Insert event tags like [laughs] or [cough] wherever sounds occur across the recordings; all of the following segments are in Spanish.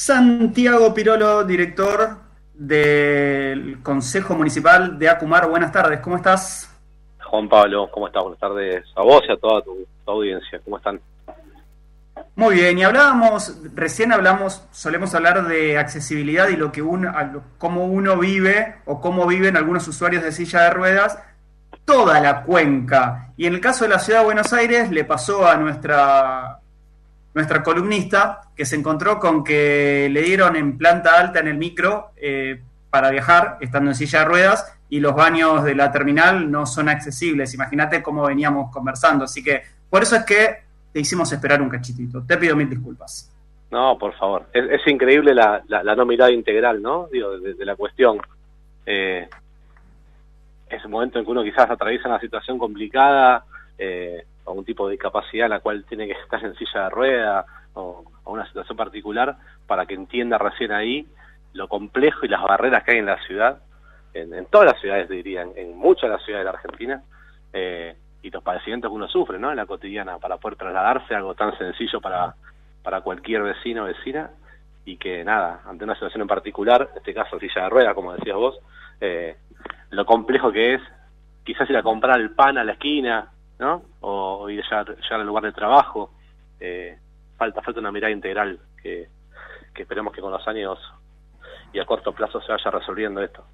Santiago Pirolo, director del Consejo Municipal de Acumar. Buenas tardes, ¿cómo estás? Juan Pablo, ¿cómo estás? Buenas tardes a vos y a toda tu, audiencia. ¿Cómo están? Muy bien, y hablábamos, recién hablamos, solemos hablar de accesibilidad y lo que uno, cómo uno vive o cómo viven algunos usuarios de silla de ruedas, toda la cuenca. Y en el caso de la ciudad de Buenos Aires le pasó a nuestra nuestra columnista, que se encontró con que le dieron en planta alta en el micro eh, para viajar, estando en silla de ruedas, y los baños de la terminal no son accesibles. Imagínate cómo veníamos conversando. Así que por eso es que te hicimos esperar un cachitito. Te pido mil disculpas. No, por favor. Es, increíble la, la, no mirada integral, ¿no? Digo, de, la cuestión. Eh, es un momento en que uno quizás atraviesa una situación complicada, eh, un tipo de discapacidad la cual tiene que [laughs] estar en silla de rueda o, una situación particular para que entienda recién ahí lo complejo y las barreras que hay en la ciudad, en, todas las ciudades diría, en, muchas de las ciudades de la Argentina, eh, y los padecimientos que uno sufre ¿no? en la cotidiana para poder trasladarse, algo tan sencillo para, para cualquier vecino o vecina, y que nada, ante una situación en particular, en este caso silla de rueda, como decías vos, eh, lo complejo que es quizás ir a comprar el pan a la esquina, ¿no? O, ir a llegar, al lugar de trabajo. Eh, falta, falta una mirada integral que, esperemos que con los años y a corto plazo se vaya resolviendo esto.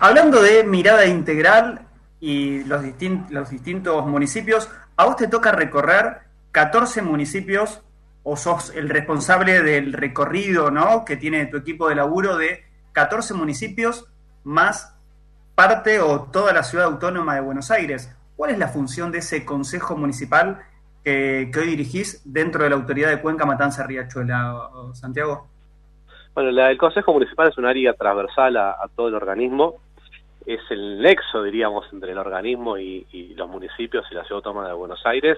Hablando de mirada integral y los, los distintos municipios, a vos te toca recorrer 14 municipios o sos el responsable del recorrido ¿no? que tiene tu equipo de laburo de 14 municipios más parte o toda la ciudad autónoma de Buenos Aires. ¿Cuál es la función de ese consejo municipal que, hoy dirigís dentro de la autoridad de Cuenca, Matanza, Riachuela, Santiago? Bueno, el Consejo Municipal es un área transversal a, todo el organismo. Es el nexo, diríamos, entre el organismo y, los municipios y la Ciudad Autónoma de Buenos Aires.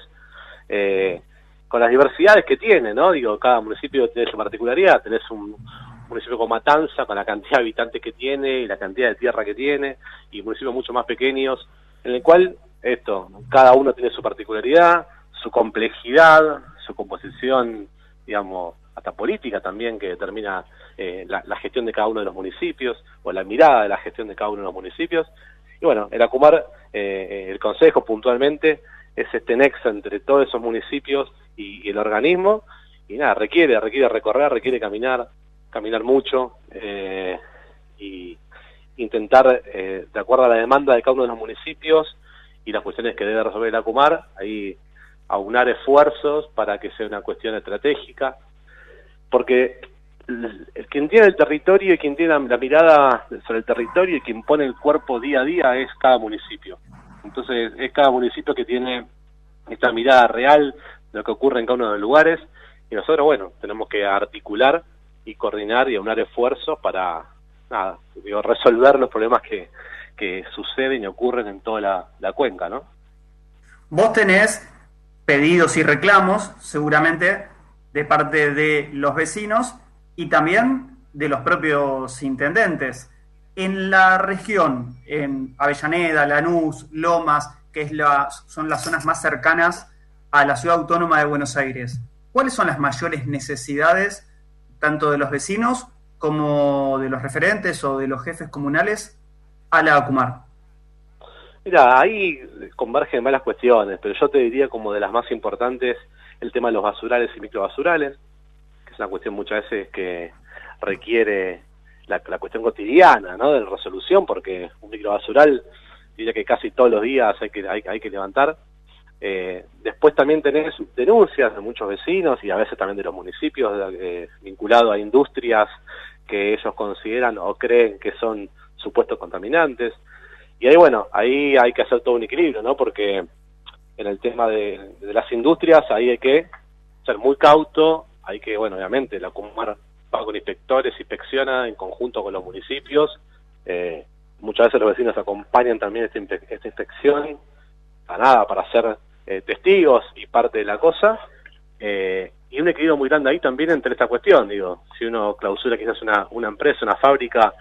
Eh, con las diversidades que tiene, ¿no? Digo, cada municipio tiene su particularidad. Tenés un municipio como Matanza, con la cantidad de habitantes que tiene y la cantidad de tierra que tiene, y municipios mucho más pequeños, en el cual esto, cada uno tiene su particularidad, su complejidad, su composición, digamos, hasta política también, que determina eh, la, gestión de cada uno de los municipios, o la mirada de la gestión de cada uno de los municipios. Y bueno, el Acumar, eh, el Consejo puntualmente, es este nexo entre todos esos municipios y, el organismo, y nada, requiere, requiere recorrer, requiere caminar, caminar mucho, eh, y intentar, de acuerdo a la demanda de cada uno de los municipios, y las cuestiones que debe resolver el ACUMAR, ahí aunar esfuerzos para que sea una cuestión estratégica, porque quien tiene el territorio y quien tiene la, mirada sobre el territorio y quien pone el cuerpo día a día es cada municipio. Entonces es cada municipio que tiene esta mirada real de lo que ocurre en cada uno de los lugares y nosotros, bueno, tenemos que articular y coordinar y aunar esfuerzos para, nada, digo, resolver los problemas que, que suceden y ocurren en toda la, cuenca, ¿no? Vos tenés pedidos y reclamos, seguramente, de parte de los vecinos y también de los propios intendentes. En la región, en Avellaneda, Lanús, Lomas, que es la, son las zonas más cercanas a la ciudad autónoma de Buenos Aires, ¿cuáles son las mayores necesidades tanto de los vecinos como de los referentes o de los jefes comunales a la Acumar? Mira, ahí convergen varias cuestiones, pero yo te diría como de las más importantes el tema de los basurales y microbasurales, que es una cuestión muchas veces que requiere la, cuestión cotidiana, ¿no? De resolución, porque un microbasural diría que casi todos los días hay que, hay, que levantar. Eh, después también tenés denuncias de muchos vecinos y a veces también de los municipios eh, vinculados a industrias que ellos consideran o creen que son supuestos contaminantes. Y ahí, bueno, ahí hay que hacer todo un equilibrio, ¿no? Porque en el tema de, las industrias ahí hay que ser muy cauto, hay que, bueno, obviamente, la Comar va con inspectores, inspecciona en conjunto con los municipios. Eh, muchas veces los vecinos acompañan también esta, esta inspección, a nada, para ser eh, testigos y parte de la cosa. Eh, y un equilibrio muy grande ahí también entre esta cuestión, digo, si uno clausura quizás una, una empresa, una fábrica,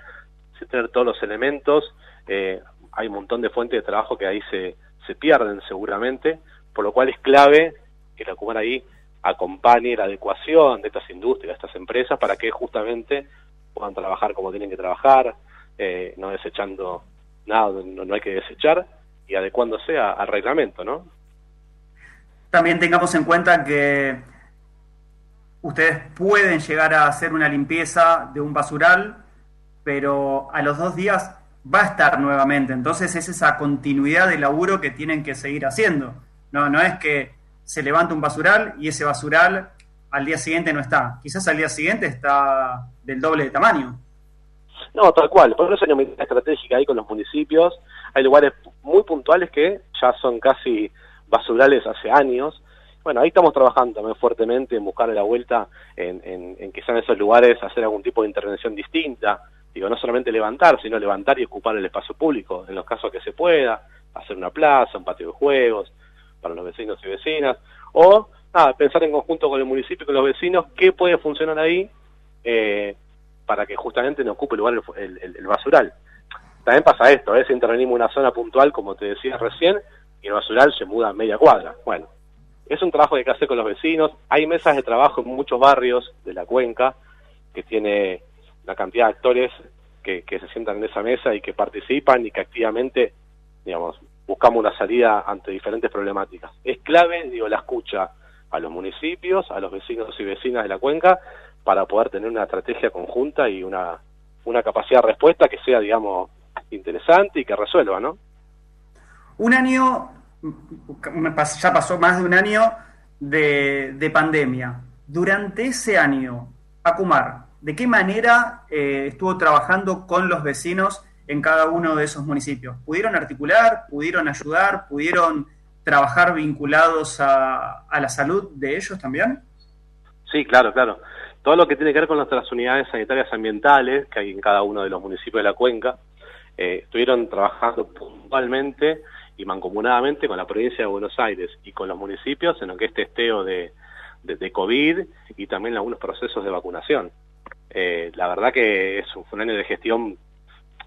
tener todos los elementos, eh, hay un montón de fuentes de trabajo que ahí se, se pierden seguramente, por lo cual es clave que la Cumar ahí acompañe la adecuación de estas industrias, de estas empresas, para que justamente puedan trabajar como tienen que trabajar, eh, no desechando nada, no, hay que desechar, y adecuándose al reglamento, ¿no? También tengamos en cuenta que ustedes pueden llegar a hacer una limpieza de un basural, pero a los dos días va a estar nuevamente. Entonces es esa continuidad de laburo que tienen que seguir haciendo. No, no es que se levanta un basural y ese basural al día siguiente no está. Quizás al día siguiente está del doble de tamaño. No, tal cual. Por eso hay una estratégica ahí con los municipios. Hay lugares muy puntuales que ya son casi basurales hace años. Bueno, ahí estamos trabajando también fuertemente en buscar la vuelta en, en, en que sean esos lugares hacer algún tipo de intervención distinta. Digo, no solamente levantar, sino levantar y ocupar el espacio público en los casos que se pueda, hacer una plaza, un patio de juegos para los vecinos y vecinas, o nada, pensar en conjunto con el municipio y con los vecinos qué puede funcionar ahí eh, para que justamente no ocupe lugar el, basural. También pasa esto, a veces intervenimos en una zona puntual, como te decía recién, y el basural se muda a media cuadra. Bueno, es un trabajo que hay que hacer con los vecinos. Hay mesas de trabajo en muchos barrios de la cuenca que tiene la cantidad de actores que, se sientan en esa mesa y que participan y que activamente, digamos, buscamos una salida ante diferentes problemáticas. Es clave, digo, la escucha a los municipios, a los vecinos y vecinas de la cuenca, para poder tener una estrategia conjunta y una, una capacidad de respuesta que sea, digamos, interesante y que resuelva, ¿no? Un año, ya pasó más de un año de, de pandemia. Durante ese año, Acumar, ¿de qué manera eh, estuvo trabajando con los vecinos en cada uno de esos municipios? ¿Pudieron articular? ¿Pudieron ayudar? ¿Pudieron trabajar vinculados a, la salud de ellos también? Sí, claro, claro. Todo lo que tiene que ver con nuestras unidades sanitarias ambientales que hay en cada uno de los municipios de la cuenca, eh, estuvieron trabajando puntualmente y mancomunadamente con la provincia de Buenos Aires y con los municipios en lo que es testeo de, de, COVID y también algunos procesos de vacunación. Eh, la verdad que es un, fue un año de gestión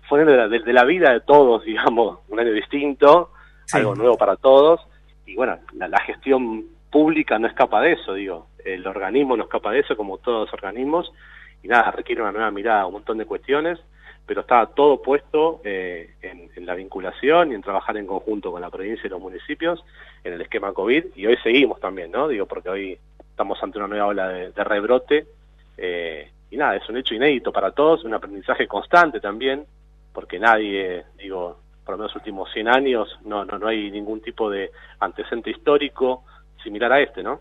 fue de la, de, la vida de todos, [laughs] digamos, un año distinto, algo nuevo para todos, y bueno, la, gestión pública no escapa de eso, digo, el organismo no escapa de eso, como todos los organismos, y nada, requiere una nueva mirada, un montón de cuestiones, pero estaba todo puesto eh, en, la vinculación y en trabajar en conjunto con la provincia y los municipios en el esquema COVID, y hoy seguimos también, ¿no? Digo, porque hoy estamos ante una nueva ola de, rebrote, eh, y nada, es un hecho inédito para todos, un aprendizaje constante también, porque nadie, digo, por lo menos los últimos 100 años, no, no, no hay ningún tipo de antecedente histórico similar a este, ¿no?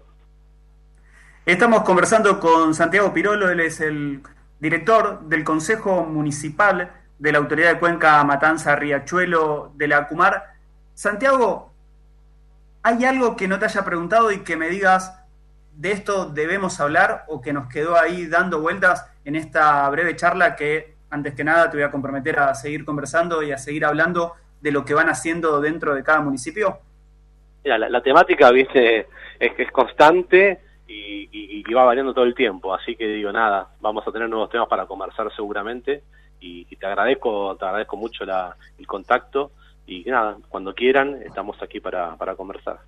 Estamos conversando con Santiago Pirolo, él es el director del Consejo Municipal de la Autoridad de Cuenca Matanza Riachuelo de la Acumar. Santiago, ¿hay algo que no te haya preguntado y que me digas de esto debemos hablar o que nos quedó ahí dando vueltas en esta breve charla que antes que nada te voy a comprometer a seguir conversando y a seguir hablando de lo que van haciendo dentro de cada municipio. Mira, la, temática, viste, es es constante y, va variando todo el tiempo, así que digo, nada, vamos a tener nuevos temas para conversar seguramente y, te agradezco, te agradezco mucho el contacto y nada, cuando quieran estamos aquí para, para conversar.